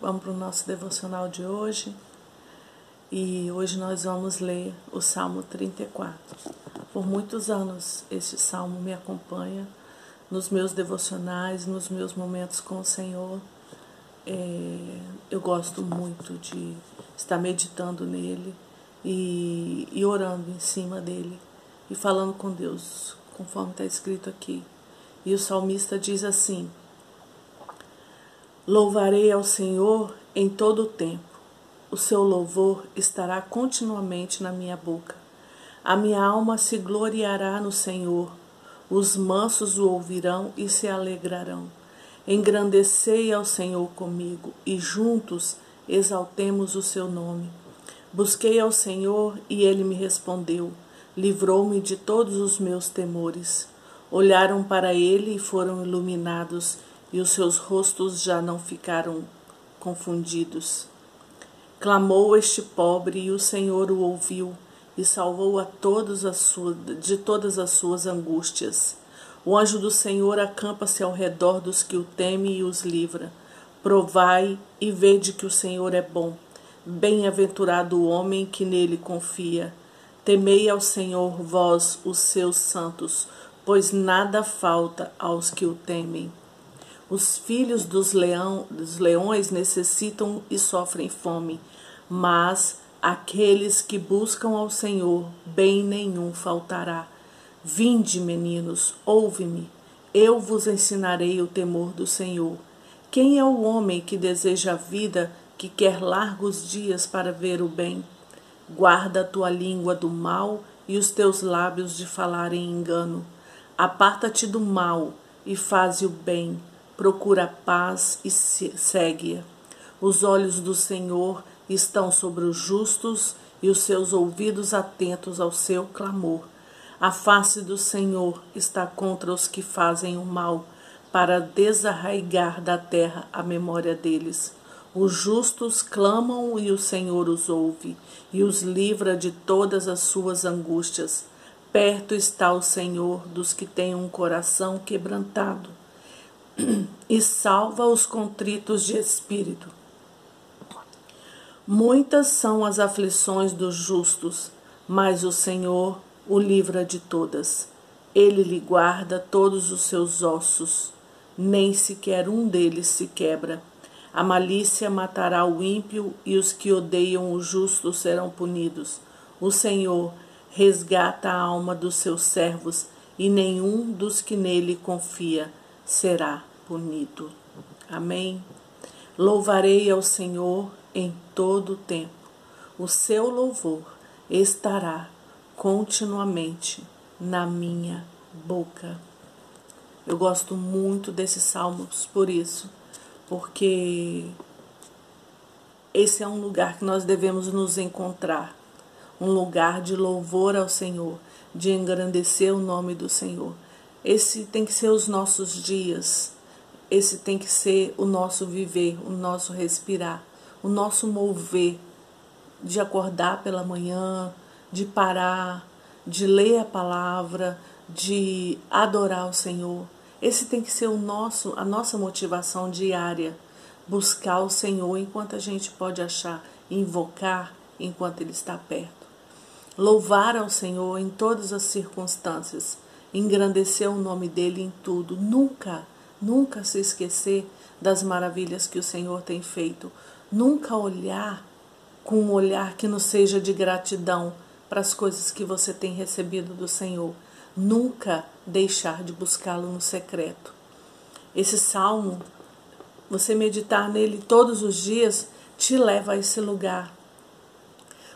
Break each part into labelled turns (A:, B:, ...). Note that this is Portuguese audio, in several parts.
A: Vamos para o nosso devocional de hoje. E hoje nós vamos ler o Salmo 34. Por muitos anos este salmo me acompanha nos meus devocionais, nos meus momentos com o Senhor. É, eu gosto muito de estar meditando nele e, e orando em cima dele e falando com Deus, conforme está escrito aqui. E o salmista diz assim: Louvarei ao Senhor em todo o tempo. O seu louvor estará continuamente na minha boca. A minha alma se gloriará no Senhor. Os mansos o ouvirão e se alegrarão. Engrandecei ao Senhor comigo e juntos exaltemos o seu nome. Busquei ao Senhor e ele me respondeu. Livrou-me de todos os meus temores. Olharam para ele e foram iluminados e os seus rostos já não ficaram confundidos. Clamou este pobre e o Senhor o ouviu e salvou a todos as suas, de todas as suas angústias. O anjo do Senhor acampa-se ao redor dos que o temem e os livra. Provai e vede que o Senhor é bom. Bem-aventurado o homem que nele confia. Temei ao Senhor, vós, os seus santos, pois nada falta aos que o temem. Os filhos dos, leão, dos leões necessitam e sofrem fome, mas aqueles que buscam ao Senhor, bem nenhum faltará. Vinde, meninos, ouve-me, eu vos ensinarei o temor do Senhor. Quem é o homem que deseja a vida, que quer largos dias para ver o bem? Guarda a tua língua do mal e os teus lábios de falar em engano. Aparta-te do mal e faze o bem procura a paz e segue-a. Os olhos do Senhor estão sobre os justos e os seus ouvidos atentos ao seu clamor. A face do Senhor está contra os que fazem o mal, para desarraigar da terra a memória deles. Os justos clamam e o Senhor os ouve e os livra de todas as suas angústias. Perto está o Senhor dos que têm um coração quebrantado e salva os contritos de espírito. Muitas são as aflições dos justos, mas o Senhor o livra de todas. Ele lhe guarda todos os seus ossos, nem sequer um deles se quebra. A malícia matará o ímpio e os que odeiam o justo serão punidos. O Senhor resgata a alma dos seus servos e nenhum dos que nele confia será punido. Amém. Louvarei ao Senhor em todo o tempo. O seu louvor estará continuamente na minha boca. Eu gosto muito desses salmos por isso, porque esse é um lugar que nós devemos nos encontrar, um lugar de louvor ao Senhor, de engrandecer o nome do Senhor. Esse tem que ser os nossos dias. Esse tem que ser o nosso viver, o nosso respirar, o nosso mover, de acordar pela manhã, de parar, de ler a palavra, de adorar o Senhor. Esse tem que ser o nosso, a nossa motivação diária, buscar o Senhor enquanto a gente pode achar, invocar enquanto ele está perto. Louvar ao Senhor em todas as circunstâncias engrandecer o nome dele em tudo, nunca, nunca se esquecer das maravilhas que o Senhor tem feito, nunca olhar com um olhar que não seja de gratidão para as coisas que você tem recebido do Senhor, nunca deixar de buscá-lo no secreto. Esse salmo, você meditar nele todos os dias, te leva a esse lugar.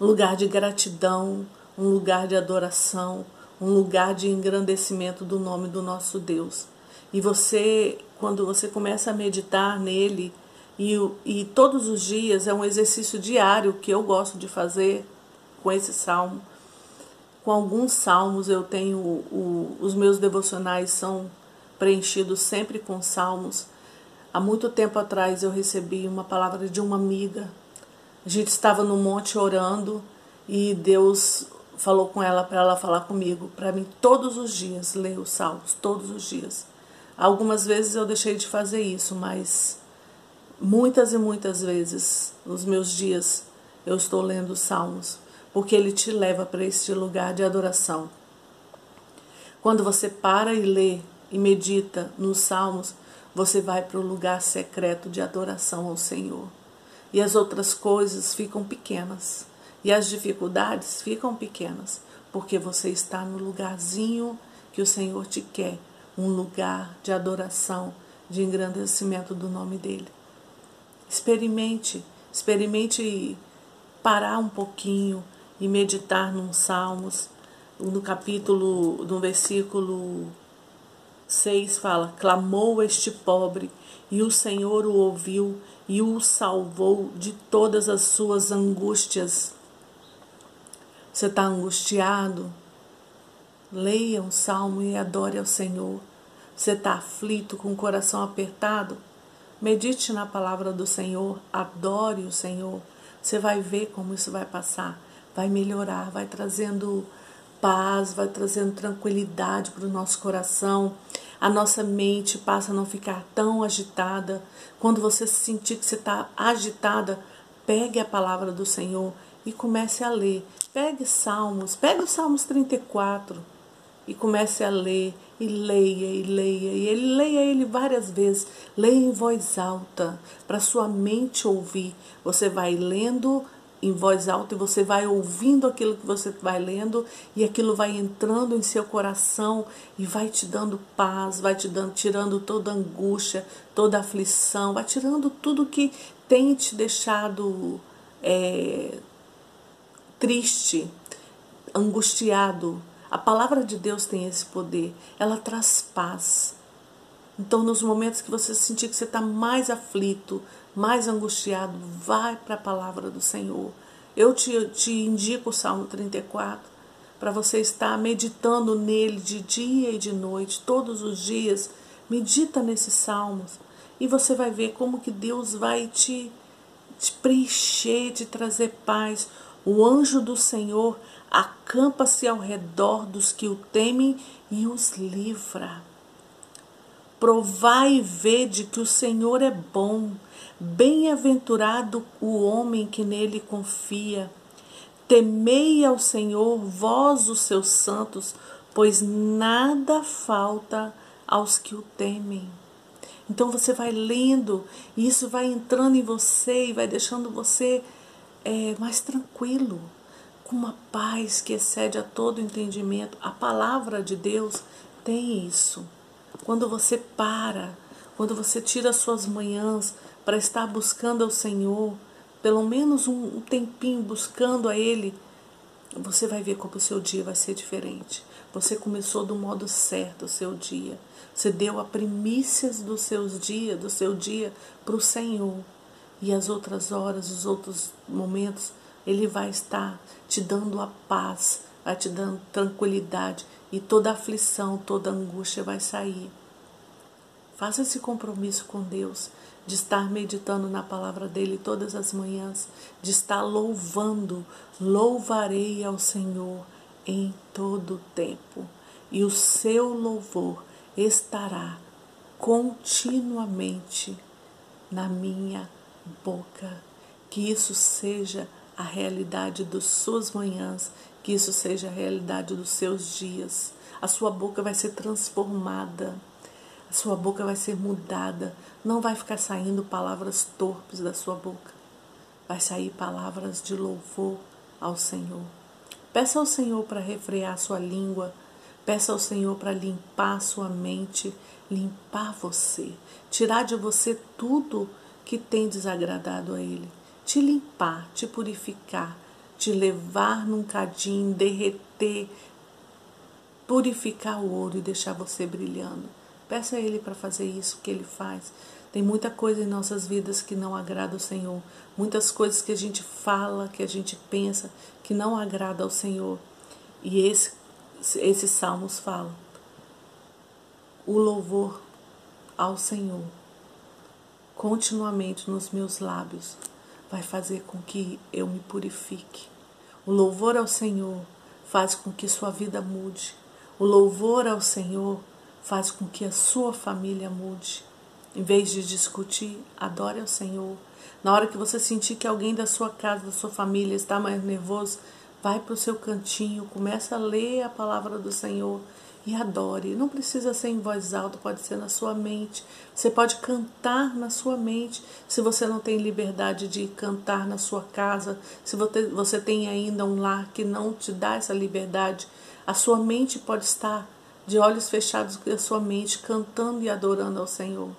A: Um lugar de gratidão, um lugar de adoração, um lugar de engrandecimento do nome do nosso Deus. E você, quando você começa a meditar nele, e, e todos os dias é um exercício diário que eu gosto de fazer com esse salmo. Com alguns salmos eu tenho, o, os meus devocionais são preenchidos sempre com salmos. Há muito tempo atrás eu recebi uma palavra de uma amiga. A gente estava no monte orando e Deus falou com ela para ela falar comigo, para mim todos os dias ler os salmos, todos os dias. Algumas vezes eu deixei de fazer isso, mas Muitas e muitas vezes nos meus dias eu estou lendo os Salmos, porque ele te leva para este lugar de adoração. Quando você para e lê e medita nos Salmos, você vai para o lugar secreto de adoração ao Senhor. E as outras coisas ficam pequenas. E as dificuldades ficam pequenas, porque você está no lugarzinho que o Senhor te quer um lugar de adoração, de engrandecimento do nome dele. Experimente, experimente parar um pouquinho e meditar num Salmos, no capítulo, no versículo 6 fala: Clamou este pobre, e o Senhor o ouviu e o salvou de todas as suas angústias. Você está angustiado? Leia um salmo e adore ao Senhor. Você está aflito, com o coração apertado? Medite na palavra do Senhor, adore o Senhor. Você vai ver como isso vai passar, vai melhorar, vai trazendo paz, vai trazendo tranquilidade para o nosso coração. A nossa mente passa a não ficar tão agitada. Quando você sentir que você está agitada, pegue a palavra do Senhor e comece a ler. Pegue Salmos, pegue o Salmos 34 e comece a ler e leia e leia e ele leia ele várias vezes, leia em voz alta para sua mente ouvir. Você vai lendo em voz alta e você vai ouvindo aquilo que você vai lendo e aquilo vai entrando em seu coração e vai te dando paz, vai te dando, tirando toda angústia, toda aflição, vai tirando tudo que tem te deixado é, triste, angustiado. A palavra de Deus tem esse poder, ela traz paz. Então, nos momentos que você sentir que você está mais aflito, mais angustiado, vai para a palavra do Senhor. Eu te, te indico o Salmo 34 para você estar meditando nele de dia e de noite, todos os dias. Medita nesses salmos e você vai ver como que Deus vai te, te preencher, te trazer paz. O anjo do Senhor acampa-se ao redor dos que o temem e os livra. Provai e vede que o Senhor é bom, bem-aventurado o homem que nele confia. Temei ao Senhor, vós os seus santos, pois nada falta aos que o temem. Então você vai lendo e isso vai entrando em você e vai deixando você é, mais tranquilo, com uma paz que excede a todo entendimento. A palavra de Deus tem isso. Quando você para, quando você tira as suas manhãs para estar buscando ao Senhor, pelo menos um tempinho buscando a Ele, você vai ver como o seu dia vai ser diferente. Você começou do modo certo o seu dia. Você deu a primícias dos seus dias, do seu dia para o Senhor. E as outras horas, os outros momentos, Ele vai estar te dando a paz, vai te dando tranquilidade e toda aflição, toda angústia vai sair. Faça esse compromisso com Deus de estar meditando na palavra dele todas as manhãs, de estar louvando. Louvarei ao Senhor em todo o tempo, e o seu louvor estará continuamente na minha boca. Que isso seja a realidade das suas manhãs, que isso seja a realidade dos seus dias. A sua boca vai ser transformada, a sua boca vai ser mudada. Não vai ficar saindo palavras torpes da sua boca, vai sair palavras de louvor ao Senhor. Peça ao Senhor para refrear sua língua, peça ao Senhor para limpar sua mente, limpar você, tirar de você tudo que tem desagradado a Ele, te limpar, te purificar, te levar num cadinho, derreter, purificar o ouro e deixar você brilhando. Peça a Ele para fazer isso que Ele faz. Tem muita coisa em nossas vidas que não agrada ao Senhor, muitas coisas que a gente fala, que a gente pensa, que não agrada ao Senhor. E esse, esses salmos falam. O louvor ao Senhor continuamente nos meus lábios vai fazer com que eu me purifique. O louvor ao Senhor faz com que sua vida mude. O louvor ao Senhor faz com que a sua família mude. Em vez de discutir, adore ao Senhor. Na hora que você sentir que alguém da sua casa, da sua família está mais nervoso, vai para o seu cantinho, começa a ler a palavra do Senhor e adore. Não precisa ser em voz alta, pode ser na sua mente. Você pode cantar na sua mente. Se você não tem liberdade de cantar na sua casa, se você tem ainda um lar que não te dá essa liberdade, a sua mente pode estar de olhos fechados a sua mente, cantando e adorando ao Senhor.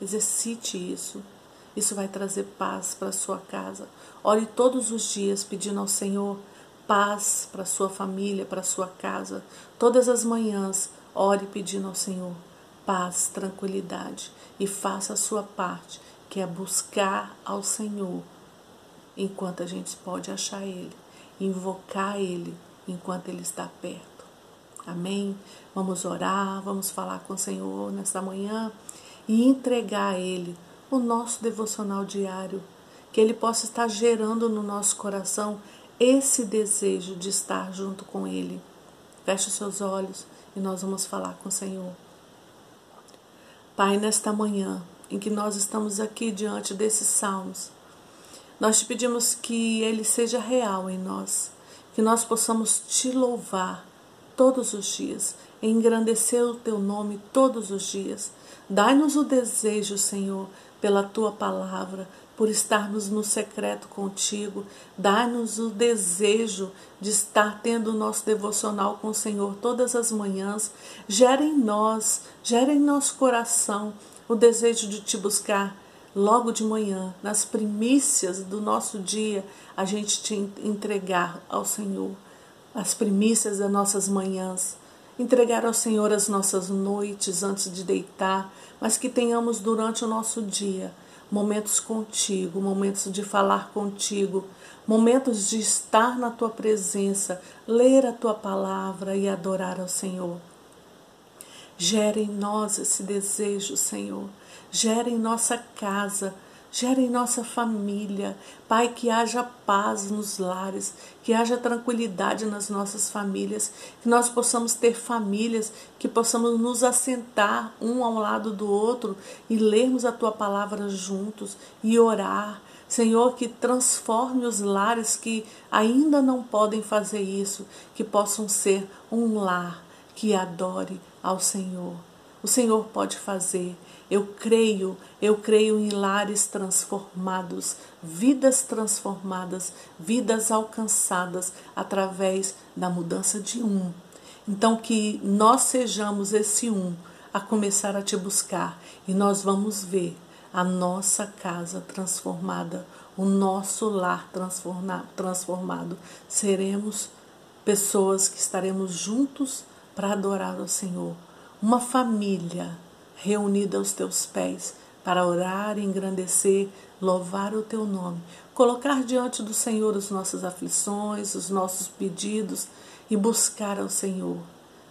A: Exercite isso. Isso vai trazer paz para a sua casa. Ore todos os dias pedindo ao Senhor paz para sua família, para sua casa. Todas as manhãs, ore pedindo ao Senhor paz, tranquilidade e faça a sua parte, que é buscar ao Senhor enquanto a gente pode achar Ele, invocar Ele enquanto Ele está perto. Amém? Vamos orar, vamos falar com o Senhor nesta manhã e entregar a Ele o nosso devocional diário, que Ele possa estar gerando no nosso coração esse desejo de estar junto com Ele. Feche os seus olhos e nós vamos falar com o Senhor. Pai, nesta manhã em que nós estamos aqui diante desses salmos, nós te pedimos que ele seja real em nós, que nós possamos te louvar todos os dias, engrandecer o teu nome todos os dias. Dai-nos o desejo, Senhor, pela tua palavra, por estarmos no secreto contigo. Dá-nos o desejo de estar tendo o nosso devocional com o Senhor todas as manhãs. Gera em nós, gera em nosso coração o desejo de te buscar logo de manhã, nas primícias do nosso dia, a gente te entregar ao Senhor. As primícias das nossas manhãs, entregar ao Senhor as nossas noites antes de deitar, mas que tenhamos durante o nosso dia momentos contigo, momentos de falar contigo, momentos de estar na tua presença, ler a tua palavra e adorar ao Senhor. Gera em nós esse desejo, Senhor. Gera em nossa casa gera em nossa família. Pai, que haja paz nos lares, que haja tranquilidade nas nossas famílias, que nós possamos ter famílias, que possamos nos assentar um ao lado do outro e lermos a tua palavra juntos e orar. Senhor, que transforme os lares que ainda não podem fazer isso, que possam ser um lar que adore ao Senhor. O Senhor pode fazer. Eu creio, eu creio em lares transformados, vidas transformadas, vidas alcançadas através da mudança de um. Então, que nós sejamos esse um a começar a te buscar e nós vamos ver a nossa casa transformada, o nosso lar transformado. Seremos pessoas que estaremos juntos para adorar o Senhor. Uma família reunida aos teus pés para orar, engrandecer, louvar o teu nome, colocar diante do Senhor as nossas aflições, os nossos pedidos e buscar ao Senhor,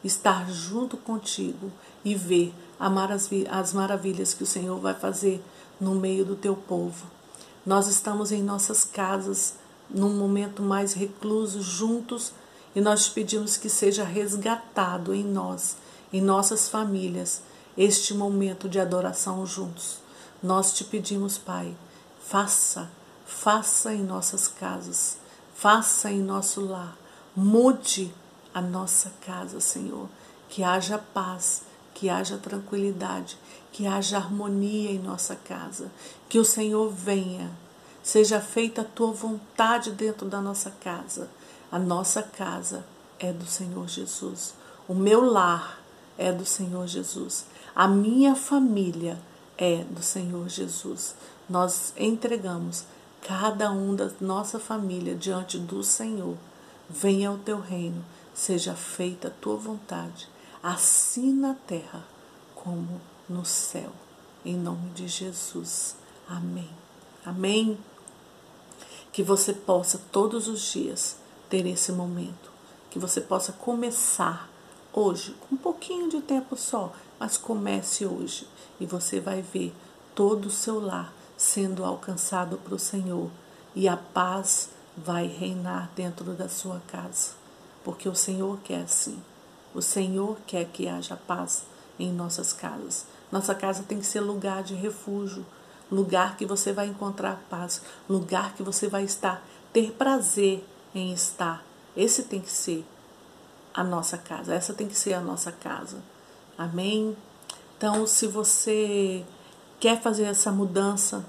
A: estar junto contigo e ver as maravilhas que o Senhor vai fazer no meio do teu povo. Nós estamos em nossas casas num momento mais recluso juntos e nós te pedimos que seja resgatado em nós, em nossas famílias este momento de adoração juntos. Nós te pedimos, Pai, faça, faça em nossas casas, faça em nosso lar, mude a nossa casa, Senhor, que haja paz, que haja tranquilidade, que haja harmonia em nossa casa, que o Senhor venha, seja feita a tua vontade dentro da nossa casa. A nossa casa é do Senhor Jesus. O meu lar é do Senhor Jesus. A minha família é do Senhor Jesus. Nós entregamos cada um da nossa família diante do Senhor. Venha o teu reino, seja feita a tua vontade, assim na terra como no céu. Em nome de Jesus. Amém. Amém. Que você possa todos os dias ter esse momento, que você possa começar hoje, com um pouquinho de tempo só, mas comece hoje e você vai ver todo o seu lar sendo alcançado para o Senhor e a paz vai reinar dentro da sua casa, porque o Senhor quer assim. O Senhor quer que haja paz em nossas casas. Nossa casa tem que ser lugar de refúgio, lugar que você vai encontrar paz, lugar que você vai estar, ter prazer em estar. Esse tem que ser a nossa casa, essa tem que ser a nossa casa. Amém? Então, se você quer fazer essa mudança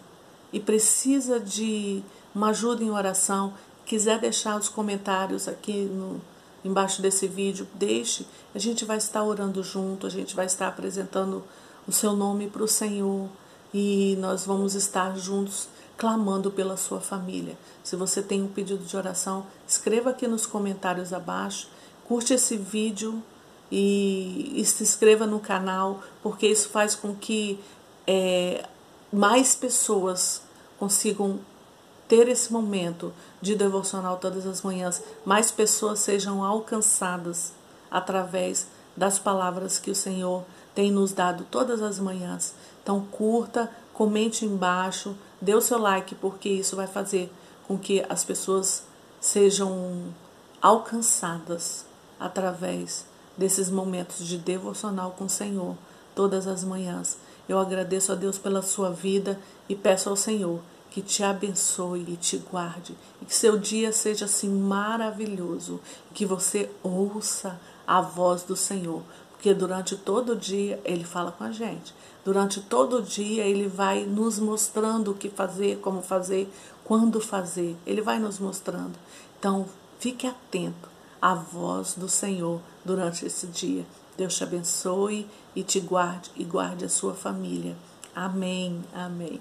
A: e precisa de uma ajuda em oração, quiser deixar os comentários aqui no, embaixo desse vídeo, deixe. A gente vai estar orando junto, a gente vai estar apresentando o seu nome para o Senhor e nós vamos estar juntos clamando pela sua família. Se você tem um pedido de oração, escreva aqui nos comentários abaixo, curte esse vídeo e, e se inscreva no canal, porque isso faz com que é, mais pessoas consigam ter esse momento de devocional todas as manhãs, mais pessoas sejam alcançadas através das palavras que o Senhor tem nos dado todas as manhãs. Então, curta, comente embaixo, dê o seu like, porque isso vai fazer com que as pessoas sejam alcançadas através desses momentos de devocional com o Senhor todas as manhãs. Eu agradeço a Deus pela sua vida e peço ao Senhor que te abençoe e te guarde, e que seu dia seja assim maravilhoso, que você ouça a voz do Senhor, porque durante todo o dia ele fala com a gente. Durante todo o dia ele vai nos mostrando o que fazer, como fazer, quando fazer. Ele vai nos mostrando. Então, fique atento à voz do Senhor durante esse dia. Deus te abençoe e te guarde e guarde a sua família. Amém. Amém.